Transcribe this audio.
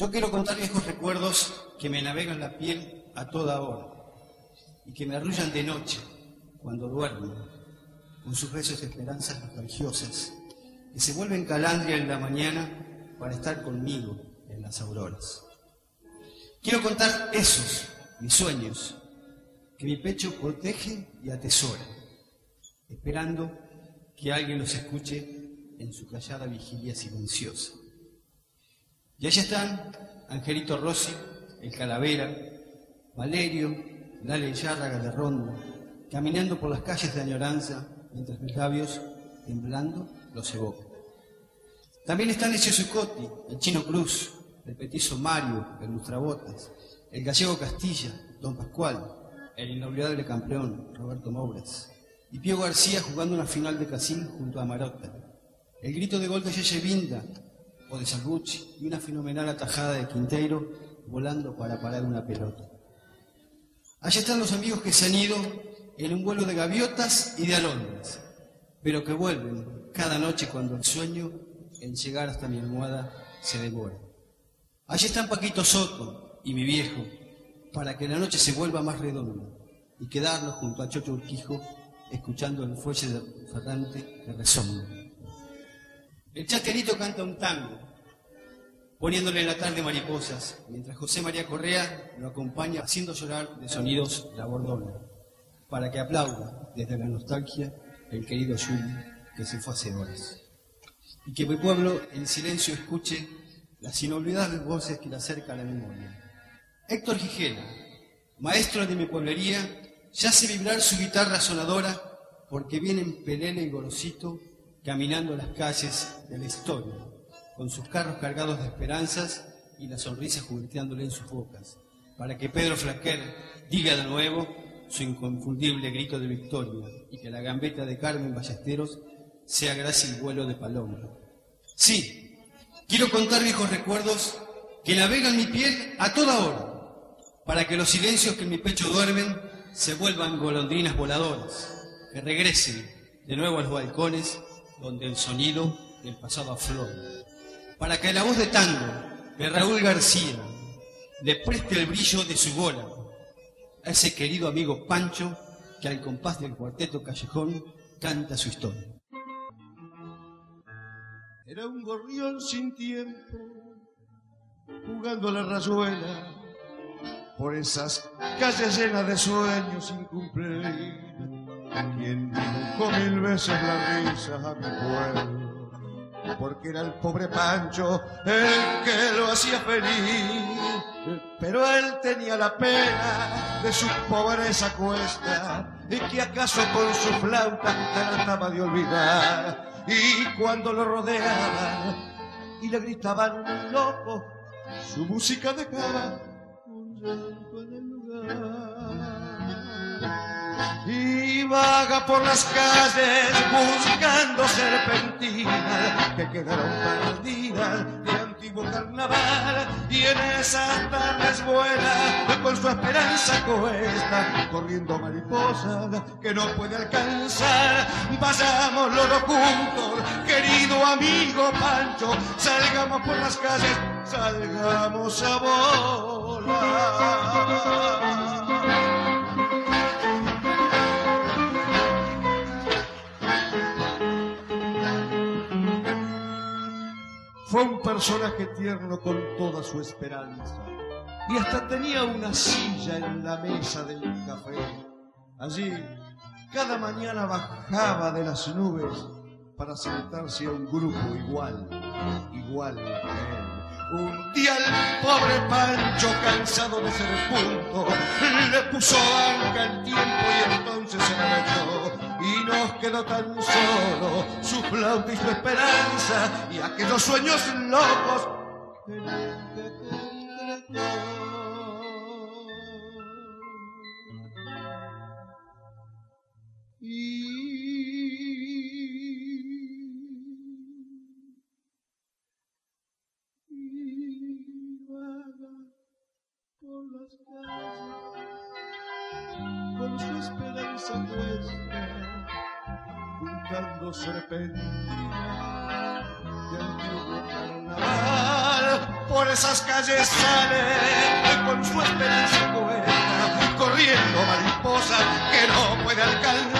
Yo quiero contar viejos recuerdos que me navegan la piel a toda hora y que me arrullan de noche cuando duermo con sus besos de esperanzas nostalgiosas que se vuelven calandria en la mañana para estar conmigo en las auroras. Quiero contar esos, mis sueños, que mi pecho protege y atesora, esperando que alguien los escuche en su callada vigilia silenciosa. Y allá están Angelito Rossi, el Calavera, Valerio, Lale Yárraga de Ronda, caminando por las calles de añoranza, mientras mis labios, temblando, los evocan. También están Ezio Zucotti, el Chino Cruz, el Petizo Mario, el Lustrabotas, el Gallego Castilla, Don Pascual, el inolvidable campeón Roberto Mouras, y Pío García jugando una final de Casil junto a Marotta. El grito de gol de Yeye Vinda o de Salgucci y una fenomenal atajada de Quinteiro volando para parar una pelota. Allá están los amigos que se han ido en un vuelo de gaviotas y de alondras, pero que vuelven cada noche cuando el sueño en llegar hasta mi almohada se devora. Allí están Paquito Soto y mi viejo, para que la noche se vuelva más redonda y quedarnos junto a Chocho Urquijo escuchando el fuelle ferrante que resonga. El chasterito canta un tango, poniéndole en la tarde mariposas, mientras José María Correa lo acompaña haciendo llorar de sonidos la bordona, para que aplauda desde la nostalgia el querido Juli que se fue hace horas. Y que mi pueblo en silencio escuche las inolvidables voces que le acerca a la memoria. Héctor Gijena, maestro de mi pueblería, ya hace vibrar su guitarra sonadora porque viene en Pelele y Gorosito caminando las calles de la historia, con sus carros cargados de esperanzas y la sonrisa jugueteándole en sus bocas, para que Pedro Flaquer diga de nuevo su inconfundible grito de victoria y que la gambeta de Carmen Ballesteros sea gracia y vuelo de paloma. Sí, quiero contar viejos recuerdos que navegan mi piel a toda hora para que los silencios que en mi pecho duermen se vuelvan golondrinas voladoras, que regresen de nuevo a los balcones donde el sonido del pasado aflora, para que la voz de tango de Raúl García le preste el brillo de su bola a ese querido amigo Pancho que al compás del cuarteto callejón canta su historia. Era un gorrión sin tiempo, jugando a la rayuela por esas calles llenas de sueños sin. Quien dibujó mil veces la risa a mi pueblo, porque era el pobre Pancho el que lo hacía feliz. Pero él tenía la pena de su pobreza cuesta y que acaso con su flauta trataba de olvidar. Y cuando lo rodeaban y le gritaban loco, su música dejaba vaga por las calles buscando serpentinas que quedaron perdidas de antiguo carnaval. Y en esas tardes vuela con su esperanza cuesta, corriendo mariposas que no puede alcanzar. Vayamos los juntos, querido amigo Pancho, salgamos por las calles, salgamos a volar. Fue un personaje tierno con toda su esperanza. Y hasta tenía una silla en la mesa del café. Allí, cada mañana bajaba de las nubes para sentarse a un grupo igual, igual que él. Un día el pobre Pancho, cansado de ser punto, le puso banca el tiempo y entonces se la echó. Y nos quedó tan solo su flauta y su esperanza y aquellos sueños locos que te entregó. Su esperanza puesta, juntando serpentina de antiguo carnaval. Por esas calles sale con su esperanza puesta, corriendo mariposa que no puede alcanzar.